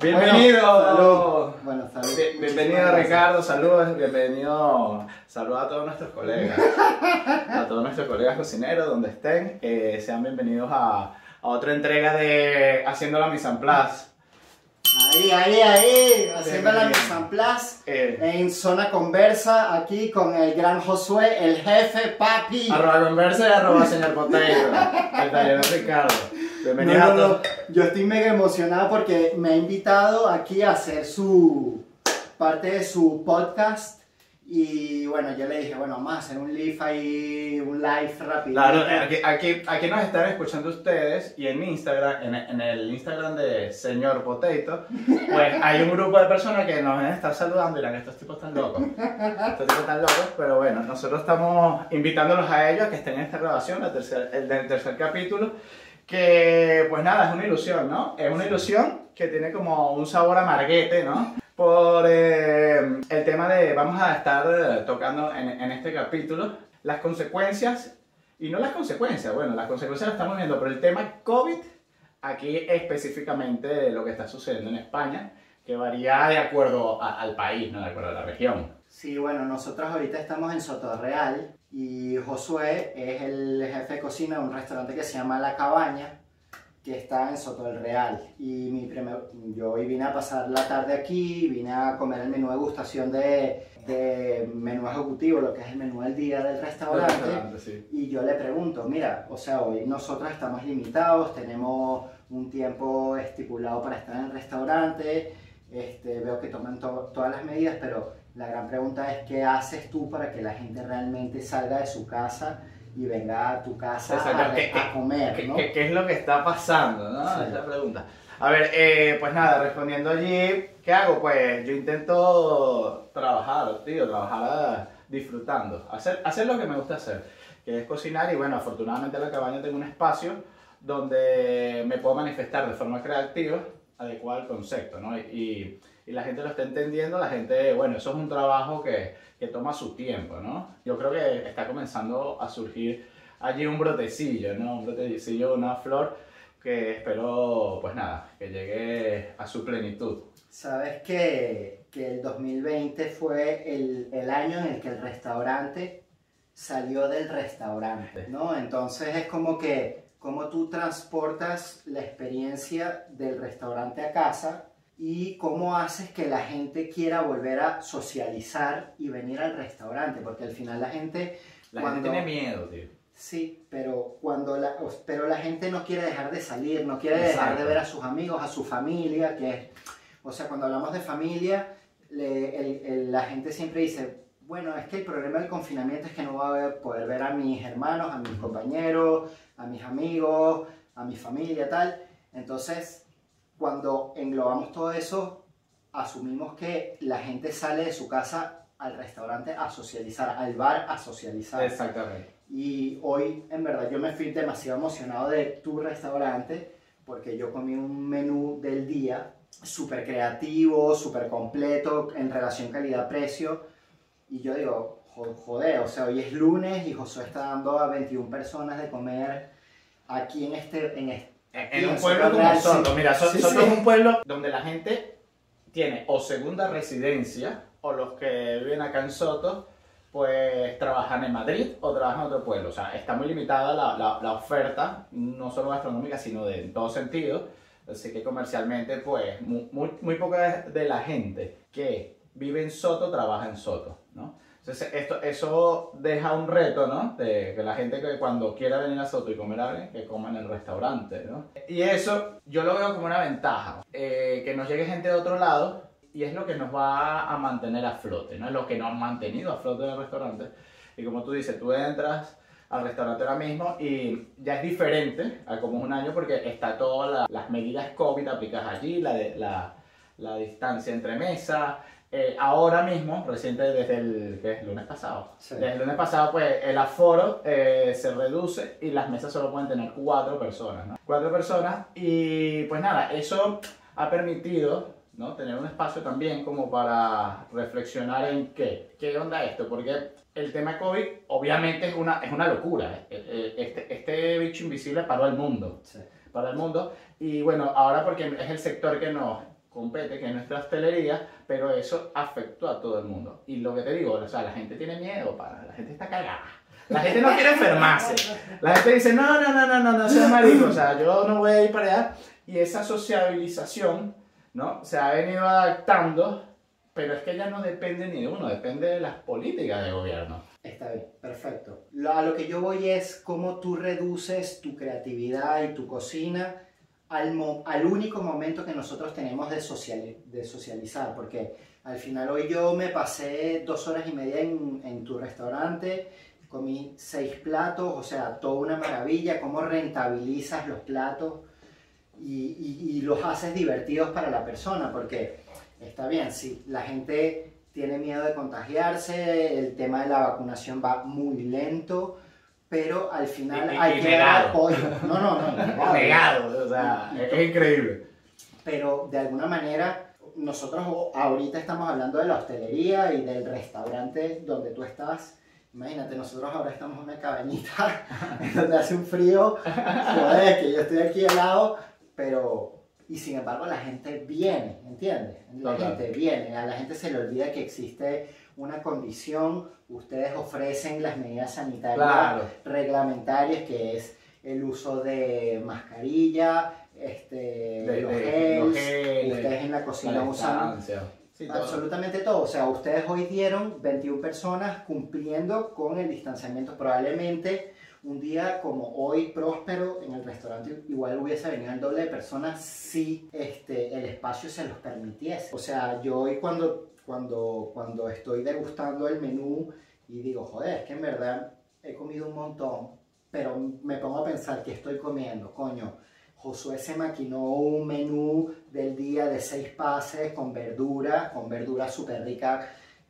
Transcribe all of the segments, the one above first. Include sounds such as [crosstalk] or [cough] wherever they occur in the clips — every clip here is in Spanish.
Bienvenido. salud. Bueno, salud. Bien- Bienvenido Muchísimas. Ricardo, saludos, bienvenido, saludos a todos nuestros colegas, a todos nuestros colegas cocineros donde estén, eh, sean bienvenidos a, a otra entrega de Haciendo la Mise en Place. Ahí, ahí, ahí, haciendo la mise en place Eh, en zona conversa, aquí con el gran Josué, el jefe papi. arroba conversa y arroba señor Potato, el taller de Ricardo. No, Bienvenidos no, a no, todos. Yo estoy mega emocionado porque me ha invitado aquí a hacer su parte de su podcast y bueno, yo le dije, bueno, vamos a hacer un live ahí, un live rápido. Claro, eh, aquí, aquí, aquí nos están escuchando ustedes y en Instagram, en, en el Instagram de Señor Potato, pues hay un grupo de personas que nos están saludando y dirán, estos tipos están locos, estos tipos están locos, pero bueno, nosotros estamos invitándolos a ellos a que estén en esta grabación, la tercer- el del tercer capítulo, que pues nada, es una ilusión, ¿no? Es una ilusión que tiene como un sabor amarguete, ¿no? Por eh, el tema de, vamos a estar eh, tocando en, en este capítulo, las consecuencias y no las consecuencias, bueno, las consecuencias las estamos viendo, pero el tema COVID, aquí específicamente lo que está sucediendo en España, que varía de acuerdo a- al país, no de acuerdo a la región. Sí, bueno, nosotros ahorita estamos en Sotorreal y Josué es el jefe de cocina de un restaurante que se llama La Cabaña, que está en Soto del Real. Y mi primer, yo hoy vine a pasar la tarde aquí, vine a comer el menú de gustación de, de menú ejecutivo, lo que es el menú del día del restaurante. Restaurante, sí. Y yo le pregunto, mira, o sea, hoy nosotros estamos limitados, tenemos un tiempo estipulado para estar en el restaurante, este, veo que toman to- todas las medidas, pero la gran pregunta es, ¿qué haces tú para que la gente realmente salga de su casa y venga a tu casa Exacto, a, ¿qué- a comer, ¿Qué, ¿no? es lo que está pasando? ¿no? Sí. Esa pregunta. A ver, eh, pues nada, respondiendo allí, ¿qué hago? Pues yo intento trabajar, tío, trabajar ah, disfrutando, hacer, hacer lo que me gusta hacer, que es cocinar y bueno, afortunadamente en la cabaña tengo un espacio donde me puedo manifestar de forma creativa, adecuada al concepto, ¿no? Y, y la gente lo está entendiendo, la gente, bueno, eso es un trabajo que, que toma su tiempo, ¿no? Yo creo que está comenzando a surgir allí un brotecillo, ¿no? Un brotecillo, una flor que espero, pues nada, que llegue a su plenitud. Sabes que, que el 2020 fue el, el año en el que el restaurante salió del restaurante, ¿no? Entonces es como que, como tú transportas la experiencia del restaurante a casa y cómo haces que la gente quiera volver a socializar y venir al restaurante, porque al final la gente... La cuando- gente tiene miedo, tío. Sí, pero cuando la, pero la gente no quiere dejar de salir, no quiere dejar de ver a sus amigos, a su familia, que es, o sea, cuando hablamos de familia, le- el- el- la gente siempre dice, bueno, es que el problema del confinamiento es que no voy a poder ver a mis hermanos, a mis compañeros, a mis amigos, a mi familia, tal. Entonces, cuando englobamos todo eso, asumimos que la gente sale de su casa al restaurante a socializar, al bar a socializar. Exactamente. Y hoy, en verdad, yo me fui demasiado emocionado de tu restaurante porque yo comí un menú del día súper creativo, súper completo en relación calidad-precio. Y yo digo, jo- joder, o sea, hoy es lunes y Josué está dando a 21 personas de comer aquí en este... En este En, un pueblo Soto como Soto, mira, So- Sí, Soto sí. es un pueblo donde la gente tiene o segunda residencia o los que viven acá en Soto pues trabajan en Madrid o trabajan en otro pueblo. O sea, está muy limitada la, la- la oferta, no solo gastronómica, sino de en todo sentido. Así que comercialmente, pues, mu- muy, muy, poca de la gente que vive en Soto trabaja en Soto, ¿no? Entonces, esto, eso deja un reto, ¿no? De que la gente que cuando quiera venir a Soto y comer algo, que coma en el restaurante, ¿no? Y eso yo lo veo como una ventaja, eh, que nos llegue gente de otro lado y es lo que nos va a mantener a flote, ¿no? Es lo que nos ha mantenido a flote en el restaurante. Y como tú dices, tú entras al restaurante ahora mismo y ya es diferente a como es un año porque está todas la- las medidas COVID aplicadas allí, la, de, la, la distancia entre mesas. Eh, ahora mismo, reciente desde el, ¿qué es? lunes pasado, Sí. desde el lunes pasado, pues el aforo eh, se reduce y las mesas solo pueden tener cuatro personas, ¿no? Cuatro personas y pues nada, eso ha permitido, ¿no? Tener un espacio también como para reflexionar en qué, qué onda esto, porque el tema COVID obviamente es una, es una locura. Eh, eh, Este, este bicho invisible paró el mundo Sí. para el mundo. Y bueno, ahora porque es el sector que nos compete, que es nuestra hostelería, pero eso afectó a todo el mundo. Y lo que te digo, o sea, la gente tiene miedo, para, la gente está cagada. La gente no quiere enfermarse. La gente dice, no, no, no, no, no, no seas marico, o sea, yo no voy a ir para allá. Y esa sociabilización, ¿no? Se ha venido adaptando, pero es que ya no depende ni de uno, depende de las políticas de gobierno. Está bien, perfecto. Lo- a lo que yo voy es cómo tú reduces tu creatividad y tu cocina al, al único momento que nosotros tenemos de, sociali- de socializar, porque al final hoy yo me pasé dos horas y media en, en tu restaurante, comí seis platos, o sea, toda una maravilla, cómo rentabilizas los platos y- y los haces divertidos para la persona, porque está bien, si la gente tiene miedo de contagiarse, el tema de la vacunación va muy lento, pero al final Y- y- hay y que dar negado. apoyo. No, no, no, [laughs] negado. Negado, o sea, es, increíble. Pero de alguna manera, nosotros ahorita estamos hablando de la hostelería y del restaurante donde tú estás. Imagínate, nosotros ahora estamos en una cabañita en [laughs] donde hace un frío, joder, que yo estoy aquí al lado, pero... Y sin embargo la gente viene, ¿entiendes? La Total. gente viene, a la gente se le olvida que existe una condición, ustedes ofrecen las medidas sanitarias Claro. reglamentarias, que es el uso de mascarilla, este, De- los, de- gels, los geles, ustedes en la cocina La usan. Sí, todo. absolutamente todo. O sea, ustedes hoy dieron 21 personas cumpliendo con el distanciamiento. Probablemente un día como hoy próspero en el restaurante igual hubiese venido el doble de personas si este, el espacio se los permitiese. O sea, yo hoy cuando, cuando, cuando estoy degustando el menú y digo, joder, es que en verdad he comido un montón, pero me pongo a pensar que estoy comiendo, coño. Josué se maquinó un menú del día de seis pases con verdura, con verdura súper rica,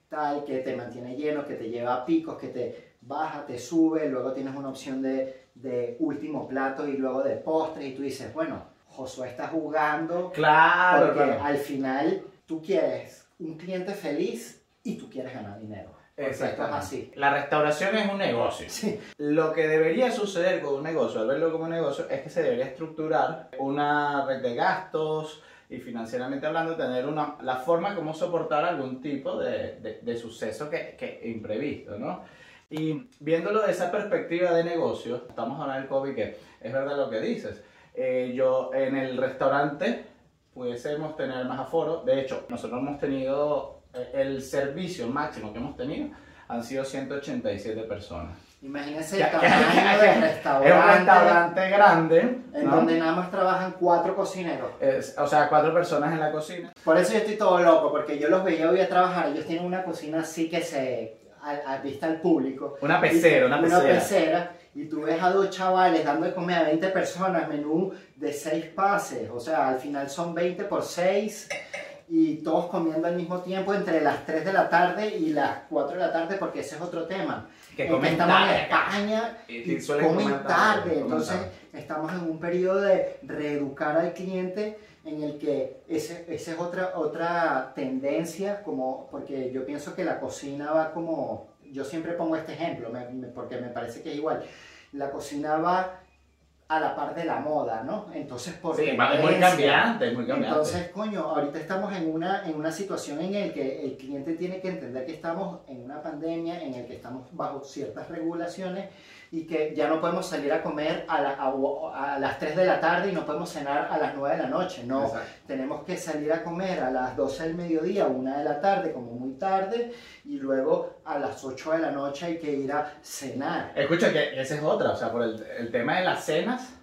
tal, que te mantiene lleno, que te lleva a picos, que te baja, te sube, luego tienes una opción de, de último plato y luego de postres y tú dices, bueno, Josué está jugando Claro, porque claro. al final tú quieres un cliente feliz y tú quieres ganar dinero. Es Exactamente. así. La restauración es un negocio. Sí. Lo que debería suceder con un negocio, al verlo como un negocio, es que se debería estructurar una red de gastos y financieramente hablando, tener una, la forma como soportar algún tipo de, de- de suceso que, que imprevisto, ¿no? Y viéndolo de esa perspectiva de negocio, estamos hablando del COVID, que es verdad lo que dices. Eh, yo en el restaurante pudiésemos tener más aforo. De hecho, nosotros hemos tenido eh, el servicio máximo que hemos tenido han sido 187 personas. Imagínense el tamaño del Es un restaurante restaurante grande, en ¿no? donde nada más trabajan cuatro cocineros. Es- o sea, cuatro personas en la cocina. Por eso yo estoy todo loco, porque yo los veía hoy a trabajar, ellos tienen una cocina así que se a, a vista al público. Una pecera, una pecera. pecera, y tú ves a dos chavales dando de comer a 20 personas, menú de 6 pases, o sea, al final son 20 por 6 y todos comiendo al mismo tiempo entre las 3 de la tarde y las 4 de la tarde, porque ese es otro tema. Que En comen estamos en tarde. España Y- y, comen tarde, entonces estamos en un periodo de reeducar al cliente en el que ese, esa es otra, otra tendencia, como, porque yo pienso que la cocina va como, yo siempre pongo este ejemplo, me- me- porque me parece que es igual, la cocina va a la par de la moda, ¿no? Entonces, por Sí, va- es muy tendencia. cambiante, es muy cambiante. Entonces, coño, ahorita estamos en una, en una situación en la que el cliente tiene que entender que estamos en una pandemia, en el que estamos bajo ciertas regulaciones y que ya no podemos salir a comer a, la- a- a las 3 de la tarde y no podemos cenar a las 9 de la noche. No, Exacto. tenemos que salir a comer a las 12 del mediodía, 1 de la tarde, como muy tarde, y luego a las 8 de la noche hay que ir a cenar. Escucha, que esa es otra, o sea, por el, el tema de las cenas,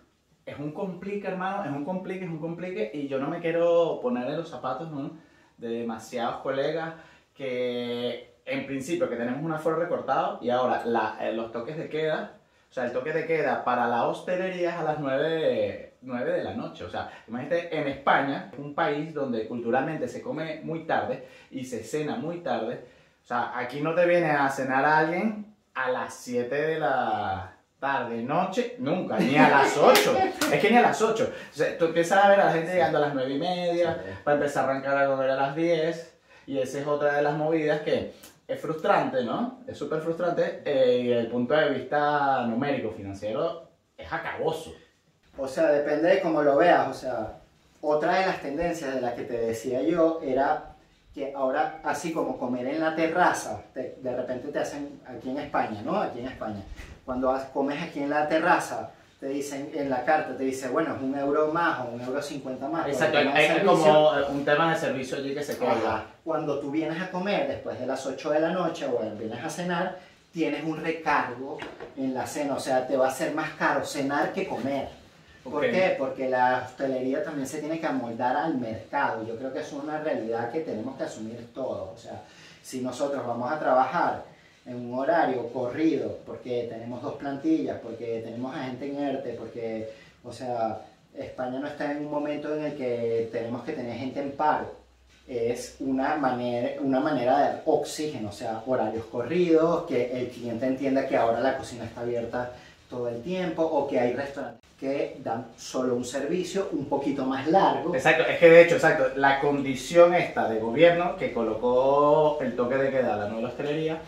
es un complique, hermano, es un complique, es un complique, y yo no me quiero poner en los zapatos ¿no? de demasiados colegas que, en principio, que tenemos un aforo recortado, y ahora la- eh, los toques de queda, o sea, el toque de queda para la hostelería es a las 9 de, 9 de la noche, o sea, imagínate, en España, un país donde culturalmente se come muy tarde y se cena muy tarde, o sea, aquí no te viene a cenar a alguien a las 7 de la tarde, noche, nunca, ni a las 8. [laughs] es que ni a las 8. O sea, tú empiezas a ver a la gente llegando a las 9 y media, para empezar a arrancar a comer a las 10. Y esa es otra de las movidas que es frustrante, ¿no? Es súper frustrante. eh, y desde el punto de vista numérico, financiero, es acaboso. O sea, depende de cómo lo veas. O sea, otra de las tendencias de las que te decía yo era que ahora, así como comer en la terraza, de repente te hacen aquí en España, ¿no? Aquí en España. Cuando comes aquí en la terraza, te dicen en la carta, te dice, bueno, es un euro más o un euro cincuenta más. Exacto, es como un tema de servicio allí que se cobra. Cuando tú vienes a comer después de las 8 de la noche o vienes a cenar, tienes un recargo en la cena, o sea, te va a ser más caro cenar que comer. ¿Por qué? Porque la hostelería también se tiene que amoldar al mercado. Yo creo que es una realidad que tenemos que asumir todos. O sea, si nosotros vamos a trabajar en un horario corrido, porque tenemos dos plantillas, porque tenemos a gente en ERTE, porque, o sea, España no está en un momento en el que tenemos que tener gente en paro. Es una manera, una manera de oxígeno, o sea, horarios corridos, que el cliente entienda que ahora la cocina está abierta todo el tiempo o que hay restaurantes que dan solo un servicio un poquito más largo. Exacto, es que de hecho, exacto, la condición esta de gobierno que colocó el toque de queda a la nueva hostelería,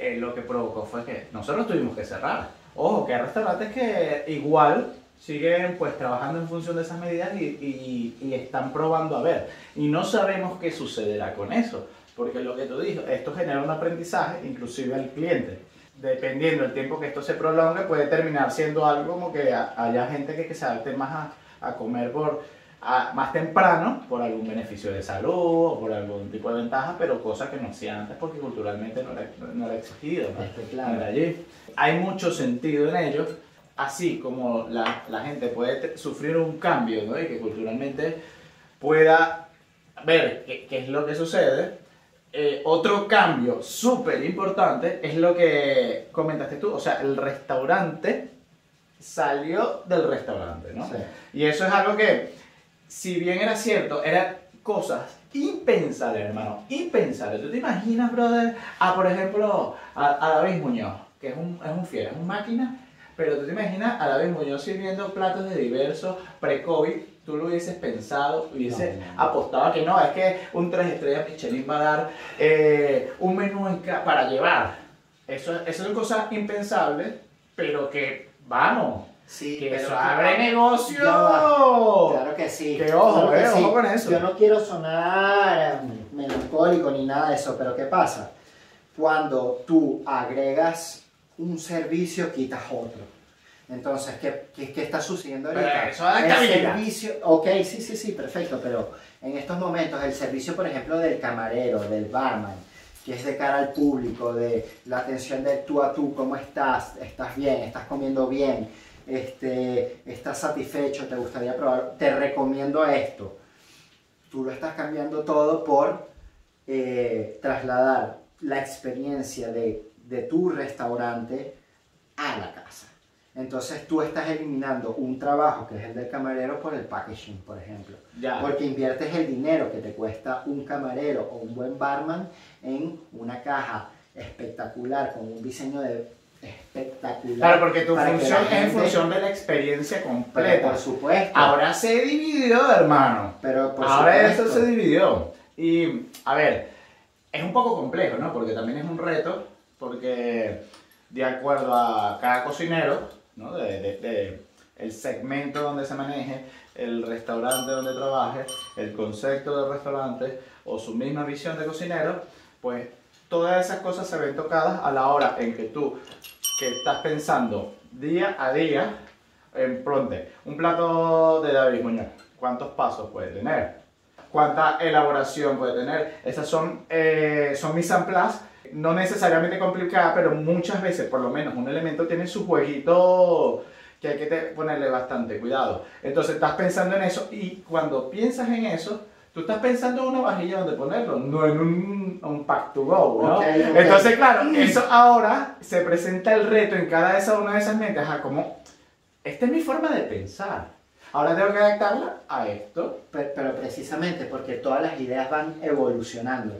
eh, lo que provocó fue que nosotros tuvimos que cerrar. Ojo, que hay restaurantes que igual siguen pues trabajando en función de esas medidas y, y, están probando a ver. Y no sabemos qué sucederá con eso, porque lo que tú dices, esto genera un aprendizaje inclusive al cliente dependiendo del tiempo que esto se prolongue, puede terminar siendo algo como que haya gente que, se adapte más a, comer por, más temprano por algún beneficio de salud o por algún tipo de ventaja, pero cosas que no hacía antes porque culturalmente no era, no era exigido, ¿no? era allí. Hay mucho sentido en ello, así como la, la gente puede sufrir un cambio ¿no? y que culturalmente pueda ver qué, qué es lo que sucede, eh, otro cambio súper importante es lo que comentaste tú, o sea, el restaurante salió del restaurante, ¿no? Y eso es algo que, si bien era cierto, eran cosas impensables, hermano, impensables. ¿Tú te imaginas, brother, a, por ejemplo, a, David Muñoz, que es un, es un fiel, es un máquina, pero tú te imaginas a David Muñoz sirviendo platos de diversos pre-COVID tú lo hubieses pensado, hubiese apostado que no, es que un 3 estrellas Michelin va a dar eh, un menú para llevar. Eso, eso son cosas impensables, pero que vamos. Que eso abre negocio. Claro que sí. Que ojo, eh, ojo con eso. Yo no quiero sonar melancólico ni nada de eso, pero ¿qué pasa? Cuando tú agregas un servicio, quitas otro. Entonces, ¿qué, qué, está sucediendo ahorita? eso el servicio, ok, sí, sí, sí, perfecto, pero en estos momentos el servicio, por ejemplo, del camarero, del barman, que es de cara al público, de la atención de tú a tú, ¿cómo estás? ¿Estás bien? ¿Estás comiendo bien? Este, ¿Estás satisfecho? ¿Te gustaría probar? Te recomiendo esto. Tú lo estás cambiando todo por eh, trasladar la experiencia de, de tu restaurante a la casa. Entonces tú estás eliminando un trabajo que es el del camarero por el packaging, por ejemplo. Porque inviertes el dinero que te cuesta un camarero o un buen barman en una caja espectacular con un diseño de espectacular. Claro, porque tu función es en función de la experiencia completa. por supuesto. Ahora se dividió, hermano. Pero por Ahora eso se dividió. Y, a ver, es un poco complejo, ¿no? Porque también es un reto, porque de acuerdo a cada cocinero, de, el segmento donde se maneje, el restaurante donde trabaje, el concepto del restaurante o su misma visión de cocinero, pues todas esas cosas se ven tocadas a la hora en que tú, que estás pensando día a día, en pronte, un plato de David Muñoz, ¿cuántos pasos puede tener? ¿Cuánta elaboración puede tener? Esas son, eh, son mis amplas no necesariamente complicada, pero muchas veces, por lo menos, un elemento tiene su jueguito que hay que ponerle bastante cuidado. Entonces estás pensando en eso y cuando piensas en eso, tú estás pensando en una vajilla donde ponerlo, no en un, un pack to go, ¿no? Entonces, claro, eso ahora se presenta el reto en cada esa, una de esas metas a como, esta es mi forma de pensar. Ahora tengo que adaptarla a esto. pero precisamente porque todas las ideas van evolucionando.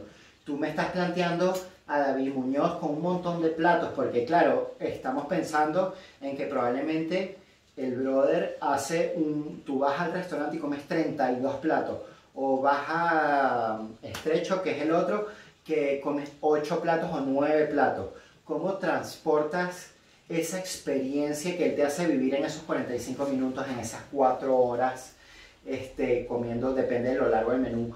Tú me estás planteando a David Muñoz con un montón de platos, porque claro, estamos pensando en que probablemente el brother hace un, tú vas al restaurante y comes 32 platos, o vas a Estrecho, que es el otro, que comes 8 platos o 9 platos. ¿Cómo transportas esa experiencia que él te hace vivir en esos 45 minutos, en esas 4 horas? este, comiendo, depende de lo largo del menú,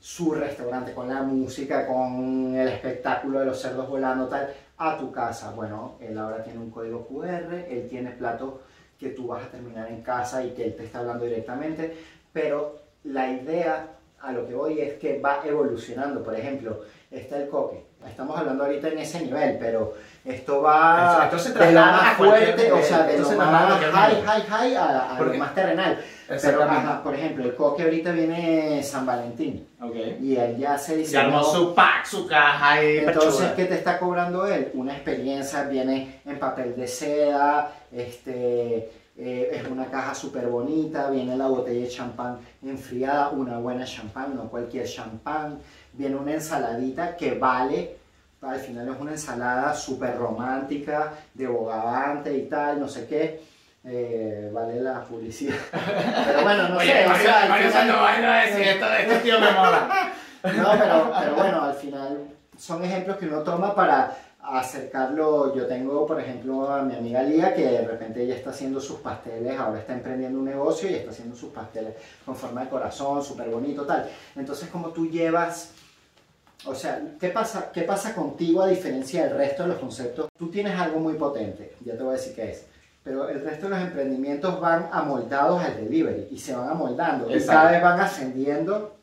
su restaurante con la música, con el espectáculo de los cerdos volando, tal, a tu casa. Bueno, él ahora tiene un código QR, él tiene platos que tú vas a terminar en casa y que él te está hablando directamente, pero la idea a lo que voy es que va evolucionando. Por ejemplo, está el coque. Estamos hablando ahorita en ese nivel, pero esto va Esto se de lo más fuerte, o sea, de lo más high, high, high a, a lo más terrenal. Pero, ajá, por ejemplo, el coque ahorita viene San Valentín Ok. y él ya se Se diseñó... armó su pack, su caja y Entonces, pechura. ¿qué te está cobrando él? Una experiencia, viene en papel de seda, este, eh, es una caja súper bonita, viene la botella de champán enfriada, una buena champán, no cualquier champán, viene una ensaladita que vale, al final es una ensalada súper romántica, de bogavante y tal, no sé qué, eh, vale la publicidad. [laughs] Pero bueno, no Oye, sé, o Mario, sea, al Mario final- a decir esto, este tío me mola. [laughs] no, pero, pero bueno, al final son ejemplos que uno toma para acercarlo. Yo tengo, por ejemplo, a mi amiga Lía, que de repente ella está haciendo sus pasteles, ahora está emprendiendo un negocio y está haciendo sus pasteles con forma de corazón, súper bonito, tal. Entonces, como tú llevas, o sea, ¿qué pasa, ¿qué pasa contigo a diferencia del resto de los conceptos? Tú tienes algo muy potente, ya te voy a decir qué es. Pero el resto de los emprendimientos van amoldados al delivery y se van amoldando y Exacto. cada vez van ascendiendo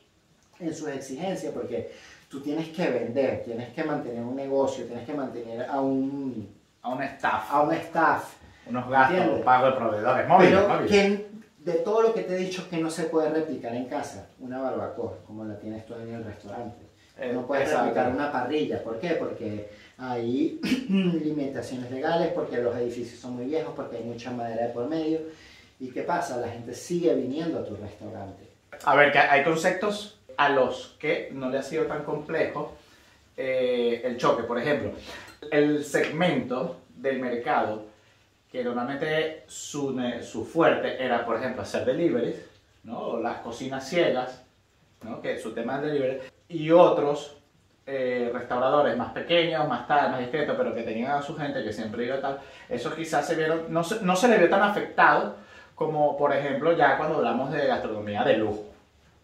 en sus exigencias porque tú tienes que vender, tienes que mantener un negocio, tienes que mantener a un, A un staff, a un staff. unos gastos, Entiendo. pago de proveedores, móviles, Pero móviles. que de todo lo que te he dicho que no se puede replicar en casa, una barbacoa, como la tienes tú en el restaurante. Eh, No puedes exacto. replicar una parrilla. ¿Por qué? Porque hay [clears throat] limitaciones legales, porque los edificios son muy viejos, porque hay mucha madera de por medio. ¿Y qué pasa? La gente sigue viniendo a tu restaurante. A ver, que hay conceptos a los que no le ha sido tan complejo eh, el choque. Por ejemplo, el segmento del mercado que normalmente su, su fuerte era, por ejemplo, hacer deliveries, ¿no? O las cocinas ciegas, ¿no? que su tema es delivery, y otros eh, restauradores más pequeños, más tal, más discretos, pero que tenían a su gente que siempre iba tal, esos quizás se vieron, no se, no se le vio tan afectado como, por ejemplo, ya cuando hablamos de gastronomía de lujo.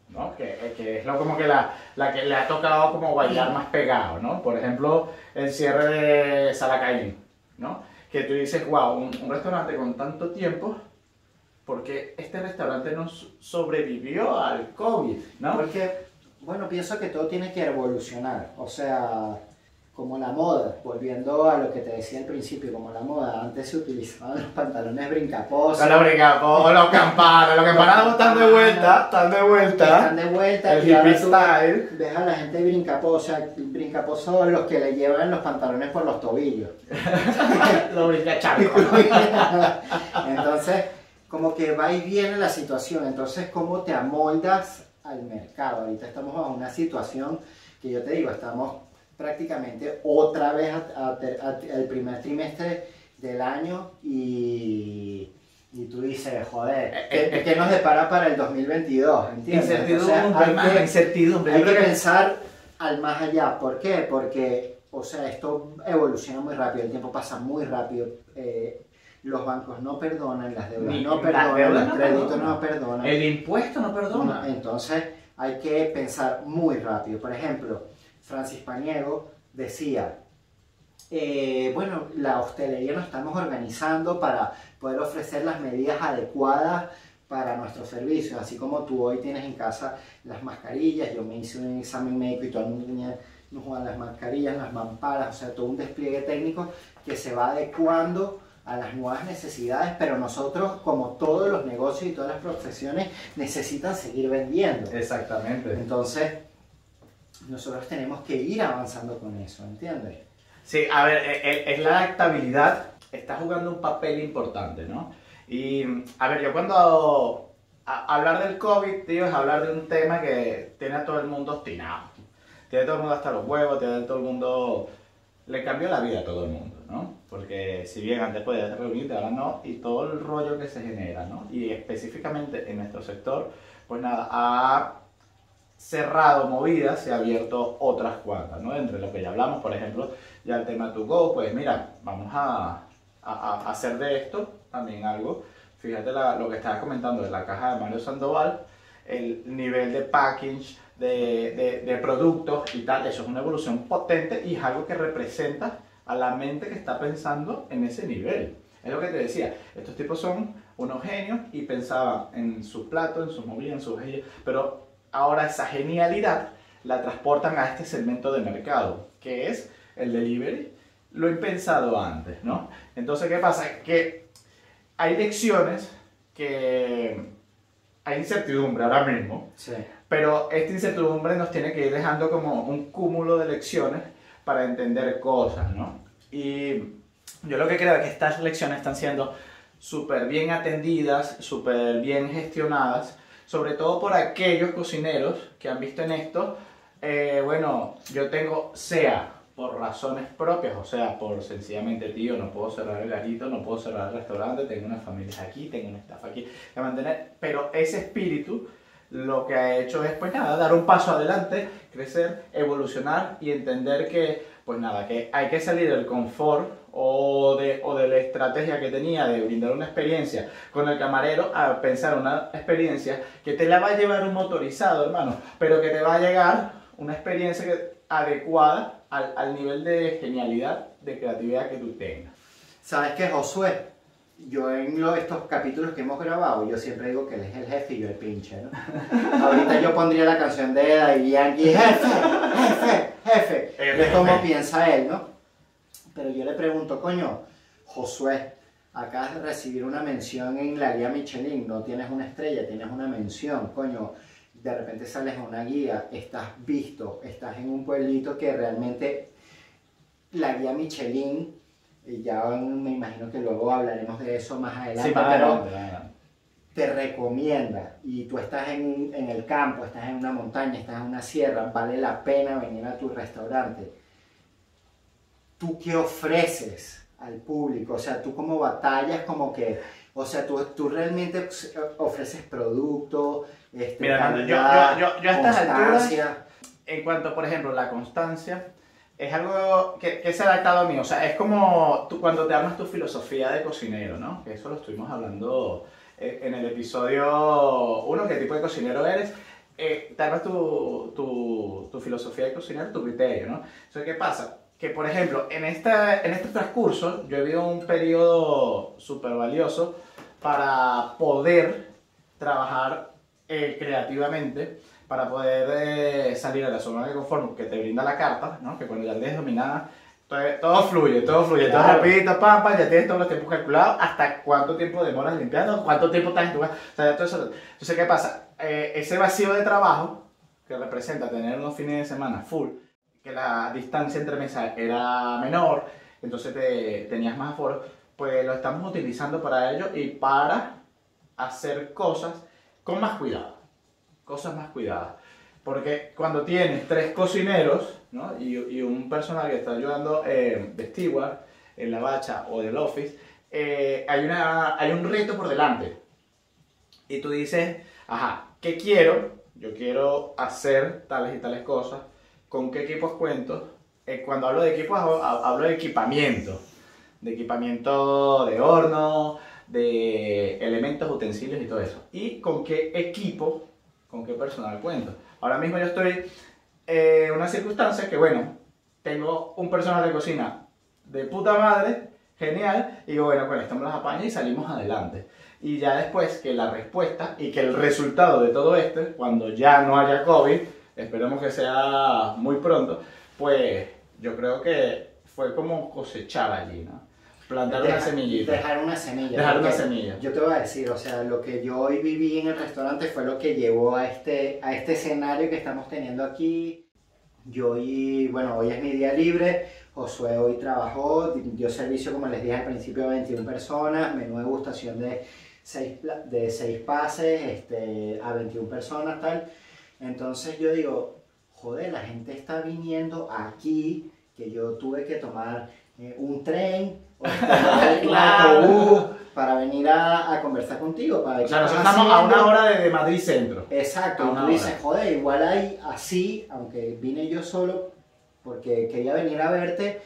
¿No? Que, que es lo, como que la, la que le ha tocado como bailar más pegado, ¿no? Por ejemplo, el cierre de Salacaín, ¿no? Que tú dices, wow, un, un restaurante con tanto tiempo, porque este restaurante no so- sobrevivió al COVID, ¿no? Porque, bueno, pienso que todo tiene que evolucionar. O sea, como la moda, volviendo a lo que te decía al principio, como la moda, antes se utilizaban los pantalones brincaposos. O los brincapos, o los campanas, los campanas están de vuelta, están de vuelta. Están de vuelta El hippie style. ves a la gente brincaposa, brincaposos son los que le llevan los pantalones por los tobillos. [laughs] Los brincacharcos. [laughs] Entonces, como que va y viene la situación. Entonces, ¿cómo te amoldas al mercado? Ahorita estamos en una situación que yo te digo, estamos prácticamente otra vez a- a ter- a- al primer trimestre del año y, y tú dices, joder, Eh, ¿qué, eh, qué nos depara para el 2022? ¿Entiendes? Incertidumbre, Entonces, hay más que- incertidumbre. hay que pensar al más allá. ¿Por qué? Porque, o sea, esto evoluciona muy rápido, el tiempo pasa muy rápido. eh, los bancos no perdonan, las deudas Ni- no perdonan, los no créditos no perdonan. El impuesto no perdona. Entonces, hay que pensar muy rápido. Por ejemplo, Francis Paniego decía, eh, bueno, la hostelería nos estamos organizando para poder ofrecer las medidas adecuadas para nuestros servicios, así como tú hoy tienes en casa las mascarillas, yo me hice un examen médico y todo el mundo tenía no juegan las mascarillas, las mamparas, o sea, todo un despliegue técnico que se va adecuando a las nuevas necesidades, pero nosotros, como todos los negocios y todas las profesiones, necesitan seguir vendiendo. Exactamente. Entonces, nosotros tenemos que ir avanzando con eso, ¿entiendes? Sí, a ver, e- e- es la adaptabilidad, está jugando un papel importante, ¿no? Y, a ver, yo cuando a- hablar del COVID, tío, es hablar de un tema que tiene a todo el mundo obstinado. Tiene a todo el mundo hasta los huevos, tiene a todo el mundo... Le cambió la vida a todo el mundo, ¿no? Porque si bien antes podías reunirte, ahora no, y todo el rollo que se genera, ¿no? Y específicamente en nuestro sector, pues nada, ha cerrado movidas y abierto otras cuantas, ¿no? Entre lo que ya hablamos, por ejemplo, ya el tema to go, pues mira, vamos a, hacer de esto también algo fíjate lo que estabas comentando de la caja de Mario Sandoval, el nivel de package, de, de, de, productos y tal, eso es una evolución potente y es algo que representa a la mente que está pensando en ese nivel. Es lo que te decía, estos tipos son unos genios y pensaban en su plato, en sus movidas, en sus... Pero ahora esa genialidad la transportan a este segmento de mercado, que es el delivery. Lo he pensado antes, ¿no? Entonces, ¿qué pasa? Que hay lecciones que hay incertidumbre ahora mismo, sí. pero esta incertidumbre nos tiene que ir dejando como un cúmulo de lecciones para entender cosas, ¿no? Y yo lo que creo es que estas lecciones están siendo súper bien atendidas, súper bien gestionadas, sobre todo por aquellos cocineros que han visto en esto, eh, bueno, yo tengo, sea por razones propias, o sea, por sencillamente, tío, no puedo cerrar el garito, no puedo cerrar el restaurante, tengo una familia aquí, tengo una estafa aquí, que mantener, pero ese espíritu lo que ha hecho es, pues nada, dar un paso adelante, crecer, evolucionar y entender que, pues nada, que hay que salir del confort o de, o de la estrategia que tenía de brindar una experiencia con el camarero a pensar una experiencia que te la va a llevar un motorizado, hermano, pero que te va a llegar una experiencia adecuada al, al nivel de genialidad, de creatividad que tú tengas. ¿Sabes qué, Josué? yo en estos capítulos que hemos grabado, yo siempre digo que él es el jefe y yo el pinche, ¿no? [laughs] Ahorita yo pondría la canción de Daddy Yankee, jefe, jefe, jefe. Es como piensa él, ¿no? Pero yo le pregunto, coño, Josué, acabas de recibir una mención en la guía Michelin, no tienes una estrella, tienes una mención, coño. De repente sales a una guía, estás visto, estás en un pueblito que realmente la guía Michelin ya me imagino que luego hablaremos de eso más adelante, pero te recomienda y tú estás en, en, el campo, estás en una montaña, estás en una sierra, vale la pena venir a tu restaurante. ¿Tú qué ofreces al público? O sea, tú como batallas, como que, o sea, tú, tú realmente ofreces producto, este, Mira, yo, yo, yo, yo, a estas alturas, en cuanto, por ejemplo, la constancia, es algo que, que, se ha adaptado a mí. O sea, es como tú, cuando te armas tu filosofía de cocinero, ¿no? Que eso lo estuvimos hablando eh, en el episodio 1, qué tipo de cocinero eres. Eh, te armas tu, tu, tu, filosofía de cocinero, tu criterio, ¿no? Entonces, ¿qué pasa? Que, por ejemplo, en, esta, en este transcurso yo he vivido un periodo súper valioso para poder trabajar eh, creativamente para poder eh, salir de la zona de confort que te brinda la carta, ¿no? que cuando ya tienes dominada, todo, fluye, todo fluye, todo rapidito, pam, pam, ya tienes todos los tiempos calculados, hasta cuánto tiempo demoras limpiando, cuánto tiempo estás en tu casa, o sea, todo eso. Entonces, ¿qué pasa? Eh, ese vacío de trabajo, que representa tener unos fines de semana full, que la distancia entre mesas era menor, entonces te, tenías más aforo, pues lo estamos utilizando para ello y para hacer cosas con más cuidado cosas más cuidadas. Porque cuando tienes tres cocineros ¿no? y, y, un personal que está ayudando eh, de steward en la bacha o del office, eh, hay, una, hay un reto por delante. Y tú dices, ajá, ¿qué quiero? Yo quiero hacer tales y tales cosas. ¿Con qué equipos cuento? Eh, cuando hablo de equipos, hablo de equipamiento. De equipamiento de horno, de elementos, utensilios y todo eso. ¿Y con qué equipo con qué personal cuento. Ahora mismo yo estoy en una circunstancia que, bueno, tengo un personal de cocina de puta madre, genial, y digo, bueno, pues estamos las apañas y salimos adelante. Y ya después que la respuesta y que el resultado de todo esto, cuando ya no haya COVID, esperemos que sea muy pronto, pues yo creo que fue como cosechar allí, ¿no? Plantar una semillita. Dejar una semilla. Dejar una semilla. Yo te voy a decir, o sea, lo que yo hoy viví en el restaurante fue lo que llevó a este, a este escenario que estamos teniendo aquí. Yo hoy, bueno, hoy es mi día libre. Josué hoy trabajó, dio servicio, como les dije al principio, a 21 personas, menú de gustación de 6, de seis pases este, a 21 personas, tal. Entonces yo digo, joder, la gente está viniendo aquí, que yo tuve que tomar eh, un tren o [laughs] un autobús para venir a, a, conversar contigo. Para o sea, nosotros estamos a una hora de, Madrid Centro. Exacto, y tú dices, joder, igual hay así, aunque vine yo solo porque quería venir a verte,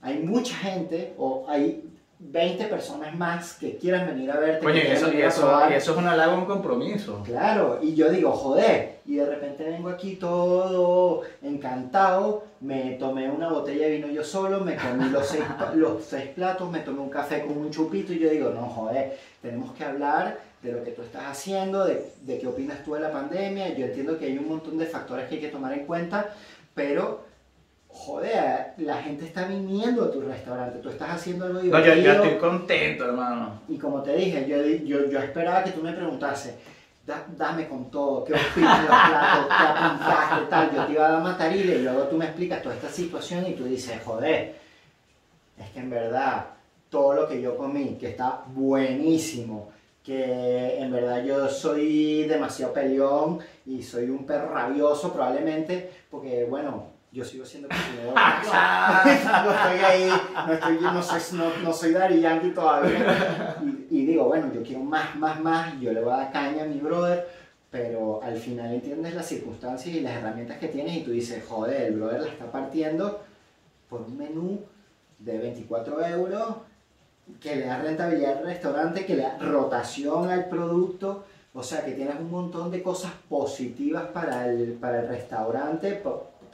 hay mucha gente, o hay 20 personas más que quieran venir a verte. Oye, y eso, y y es un halago, un compromiso. Claro, y yo digo, joder, y de repente vengo aquí todo encantado, me tomé una botella de vino yo solo, me comí los seis, [laughs] los seis platos, me tomé un café con un chupito y yo digo, no, joder, tenemos que hablar de lo que tú estás haciendo, de, de qué opinas tú de la pandemia, yo entiendo que hay un montón de factores que hay que tomar en cuenta, pero... Joder, la gente está viniendo a tu restaurante, tú estás haciendo algo No, yo, divertido. yo estoy contento, hermano. Y como te dije, yo, yo, yo esperaba que tú me preguntases, "Da- dame con todo, qué opinas de los platos, qué apuntaste, tal. Yo te iba a dar matarile y luego tú me explicas toda esta situación y tú dices, joder, es que en verdad todo lo que yo comí, que está buenísimo, que en verdad yo soy demasiado peleón y soy un perro rabioso probablemente, porque bueno, yo sigo siendo [laughs] cocinero. [laughs] no estoy ahí, no, estoy, no, soy, no, no soy Daddy Yankee todavía. Y, y digo, bueno, yo quiero más, más, más, yo le voy a dar caña a mi brother, pero al final entiendes las circunstancias y las herramientas que tienes y tú dices, joder, el brother la está partiendo por un menú de 24 euros que le da rentabilidad al restaurante, que le da rotación al producto, o sea que tienes un montón de cosas positivas para el, para el restaurante,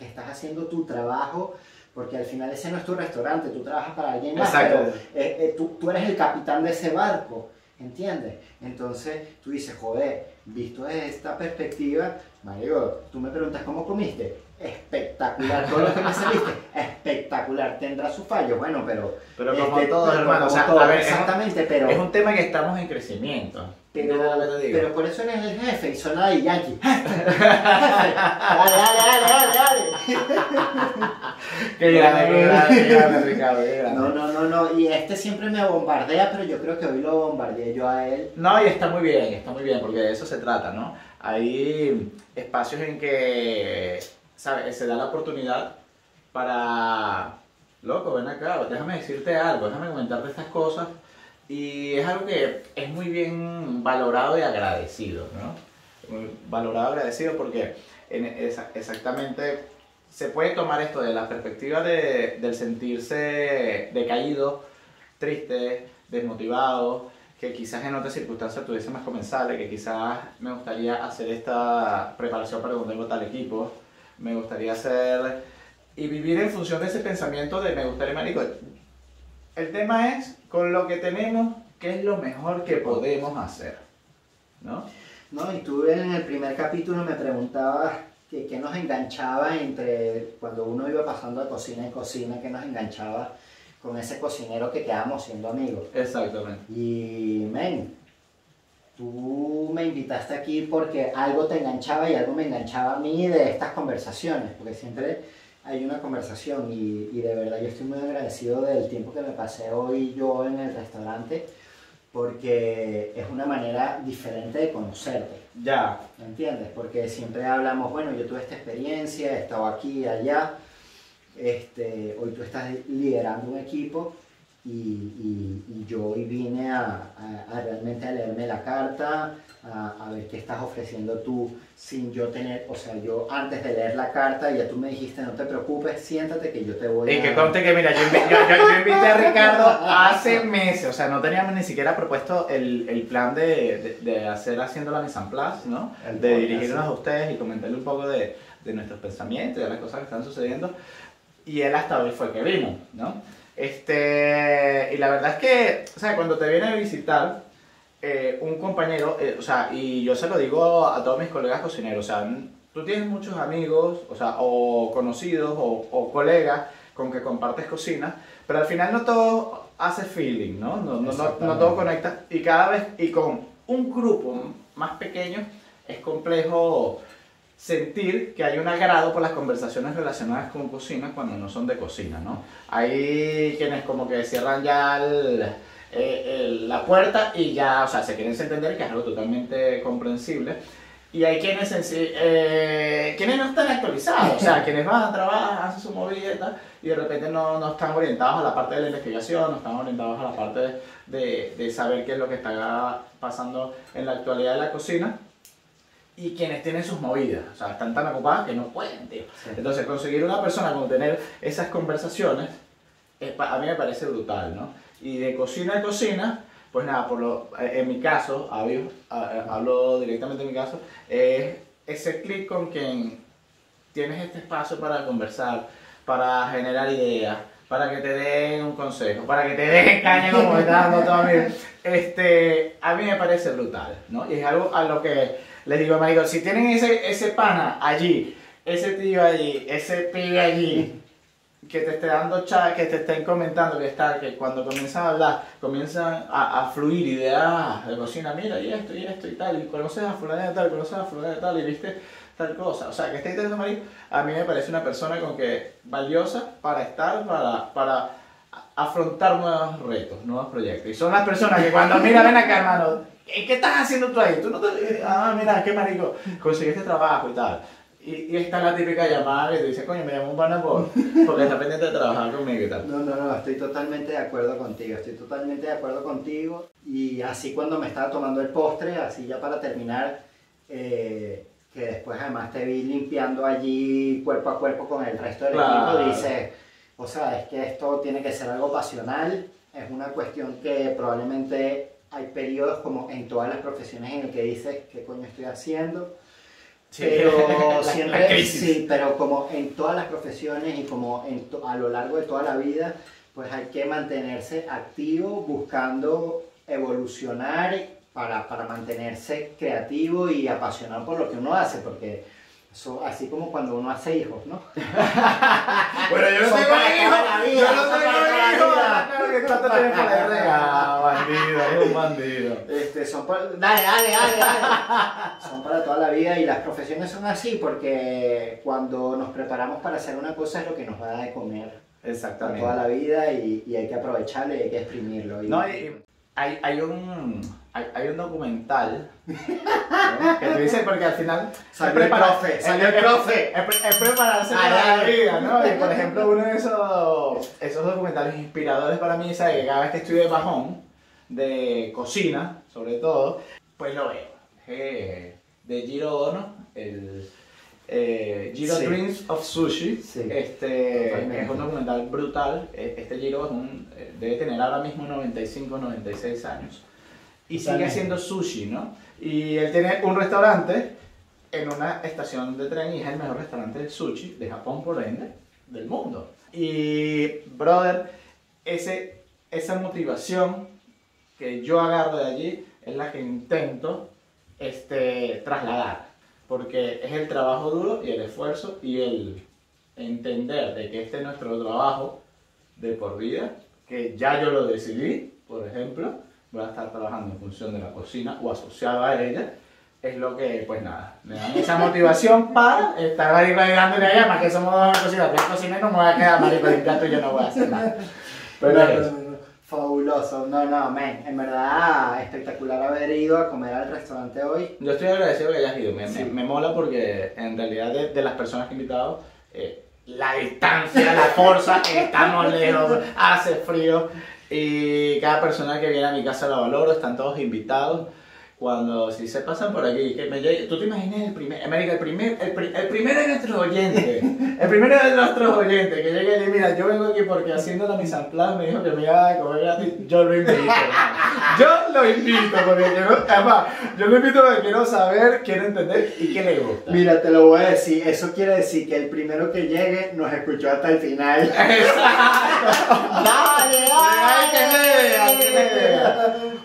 que estás haciendo tu trabajo, porque al final ese no es tu restaurante, tú trabajas para alguien más, Exacto. pero eh, eh, tú, tú eres el capitán de ese barco, ¿entiendes? Entonces tú dices, joder, visto desde esta perspectiva, Mario, tú me preguntas cómo comiste, espectacular, todo lo que me saliste, [laughs] espectacular, tendrá sus fallos, bueno, pero... Pero como este, todos, hermano. O sea, todos, a ver, es un- exactamente, pero... Es un tema que estamos en crecimiento. Pero, pero por eso eres el jefe y suena de Yankee. [laughs] Jefe, dale, dale, dale, dale, [laughs] Qué grande, qué grande, qué grande, Ricardo, qué dale. grande. No, no, no, no. Y este siempre me bombardea, pero yo creo que hoy lo bombardeé yo a él. No, y está muy bien, está muy bien, porque de eso se trata, ¿no? Hay espacios en que, ¿sabes? Se da la oportunidad para, loco, ven acá, déjame decirte algo, déjame comentarte estas cosas. Y es algo que es muy bien valorado y agradecido, ¿no? Valorado y agradecido porque exactamente se puede tomar esto de la perspectiva de, del sentirse decaído, triste, desmotivado, que quizás en otras circunstancias tuviese más comensales, que quizás me gustaría hacer esta preparación para cuando tengo tal equipo, me gustaría hacer y vivir en función de ese pensamiento de me gustaría, marico. El tema es con lo que tenemos, qué es lo mejor que podemos hacer, ¿no? No, y tú en el primer capítulo me preguntabas que qué nos enganchaba entre cuando uno iba pasando de cocina en cocina, qué nos enganchaba con ese cocinero que quedábamos siendo amigos. Exactamente. Y, men, tú me invitaste aquí porque algo te enganchaba y algo me enganchaba a mí de estas conversaciones, porque siempre hay una conversación y, y de verdad yo estoy muy agradecido del tiempo que me pasé hoy yo en el restaurante, porque es una manera diferente de conocerte. Ya, ¿Me entiendes? Porque siempre hablamos, bueno, yo tuve esta experiencia, he estado aquí y allá, este, hoy tú estás liderando un equipo y, y- y yo hoy vine a, a- a realmente a leerme la carta, a, a ver qué estás ofreciendo tú sin yo tener, o sea, yo antes de leer la carta ya tú me dijiste, no te preocupes, siéntate que yo te voy Y a... que conste que, mira, yo, invi- yo, yo- yo invité a Ricardo hace [laughs] meses, o sea, no teníamos ni siquiera propuesto el, el plan de, de, de hacer haciendo la mise en place, ¿no? El De dirigirnos a ustedes y comentarle un poco de, de nuestros pensamientos y de las cosas que están sucediendo. Y él hasta hoy fue el que vino, ¿no? Este, y la verdad es que, o sea, cuando te viene a visitar eh, un compañero, eh, o sea, y yo se lo digo a todos mis colegas cocineros, o sea, tú tienes muchos amigos, o sea, o conocidos o, o colegas con que compartes cocina, pero al final no todo hace feeling, ¿no? No, no, no, no todo conecta. Y cada vez, y con un grupo más pequeño, es complejo sentir que hay un agrado por las conversaciones relacionadas con cocina cuando no son de cocina, ¿no? Hay quienes como que cierran ya el- eh, el- la puerta y ya, o sea, se quieren entender que es algo totalmente comprensible. Y hay quienes, en sí- eh, quienes no están actualizados, o sea, [laughs] quienes van a trabajar, hacen su movida y tal, y de repente no, no están orientados a la parte de la investigación, no están orientados a la parte de, de- de saber qué es lo que está pasando en la actualidad de la cocina. Y quienes tienen sus movidas, o sea, están tan ocupadas que no pueden, tío. Entonces, conseguir una persona con tener esas conversaciones, eh, a mí me parece brutal, ¿no? Y de cocina a cocina, pues nada, por lo, en mi caso, hablo, hablo directamente de mi caso, es ese clic con quien tienes este espacio para conversar, para generar ideas, para que te den un consejo, para que te den [laughs] caña como me está dando todo este, a mí me parece brutal, ¿no? Y es algo a lo que les digo, marico, si tienen ese, ese pana allí, ese tío allí, ese pibe allí, que te esté dando chat, que te estén comentando, que está, que cuando comienzan a hablar, comienzan a, a fluir ideas de cocina, mira, y esto, y esto, y tal, y conoces a fulano de tal, conoces a fulano de tal, y viste tal cosa. O sea, que esté intentando marico, a mí me parece una persona con que valiosa para estar, para, para afrontar nuevos retos, nuevos proyectos. Y son las personas que cuando, [laughs] mira, ven acá, hermano, ¿qué estás haciendo tú ahí? Tú no te... Ah, mira, qué marico, conseguiste trabajo y tal. Y, y está la típica llamada que te dice, coño, me llamó un pana porque está pendiente de trabajar conmigo y tal. No, no, no, estoy totalmente de acuerdo contigo, estoy totalmente de acuerdo contigo. Y así cuando me estaba tomando el postre, así ya para terminar, eh, que después además te vi limpiando allí cuerpo a cuerpo con el resto del equipo, dice o sea, es que esto tiene que ser algo pasional, es una cuestión que probablemente hay periodos como en todas las profesiones en el que dices, ¿qué coño estoy haciendo? pero [laughs] siempre, sí, pero como en todas las profesiones y como en a lo largo de toda la vida, pues hay que mantenerse activo, buscando evolucionar para, para mantenerse creativo y apasionado por lo que uno hace, porque así como cuando uno hace hijos, ¿no? [laughs] bueno, yo no tengo hijos, yo no tengo hijos. Claro que cuánto tienes por ahí Ah, bandido, es un bandido. Este, son para, dale, dale, dale, dale. [laughs] son para toda la vida y las profesiones son así porque cuando nos preparamos para hacer una cosa es lo que nos va a dar de comer. Exactamente. Toda la vida y, y hay que aprovecharlo y hay que exprimirlo. Y, no, y, hay, hay un hay, hay un documental que te dice porque al final salió el profe, salió el profe. Es, prepararse para la vida, ¿no? Y por ejemplo, uno de esos, esos documentales inspiradores para mí es que cada vez que estoy de bajón, de cocina, sobre todo, pues lo veo. Eh, de Giro Ono, el eh, Giro Dreams of Sushi. Este, es un documental brutal. E, este Giro es un, eh, debe tener ahora mismo 95, 96 años y sigue haciendo sushi, ¿no? Y él tiene un restaurante en una estación de tren y es el mejor restaurante de sushi de Japón, por ende, del mundo. Y, brother, ese, esa motivación que yo agarro de allí es la que intento este, trasladar. Porque es el trabajo duro y el esfuerzo y el entender de que este es nuestro trabajo de por vida, que ya yo lo decidí, por ejemplo, voy a estar trabajando en función de la cocina o asociado a ella, es lo que, pues nada, me dan esa motivación para estar ahí dándole allá, más que somos dos cocinas, que cociné no me voy a quedar marico limpiando y yo no voy a hacer nada. Pero es. Fabuloso, no, no, men, en verdad espectacular haber ido a comer al restaurante hoy. Yo estoy agradecido que hayas ido, me, me, mola porque en realidad de, de las personas que he invitado, eh, la distancia, la fuerza, estamos lejos, hace frío, y cada persona que viene a mi casa la valoro, están todos invitados. Cuando si se pasan por aquí, que me llegue, tú te imaginas el primer, América, el primer, el, el primero de nuestros oyentes, el primero de nuestros oyentes que llegue y mira, yo vengo aquí porque haciendo la mise en place me dijo que me iba a comer gratis, yo lo invito. Lo invito porque quiero, además, yo lo invito porque quiero saber, quiero entender y qué le gusta. Mira, te lo voy a decir, eso quiere decir que el primero que llegue nos escuchó hasta el final. dale, dale.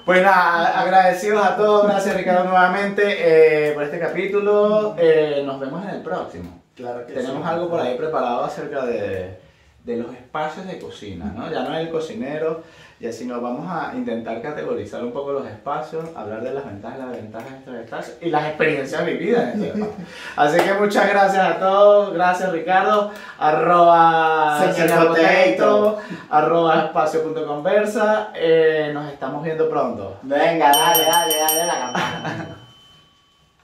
Pues nada, agradecidos a todos, gracias Ricardo nuevamente eh, por este capítulo. Eh, nos vemos en el próximo. Claro que Tenemos algo por ahí preparado acerca de, de los espacios de cocina, ¿no? Ya no es el cocinero, y así nos vamos a intentar categorizar un poco los espacios, hablar de las ventajas y las desventajas de estos espacios y las experiencias vividas en. Así que muchas gracias a todos, gracias Ricardo, arroba señor arroba espacio.conversa, eh, nos estamos viendo pronto. Venga, dale, dale, dale la campana.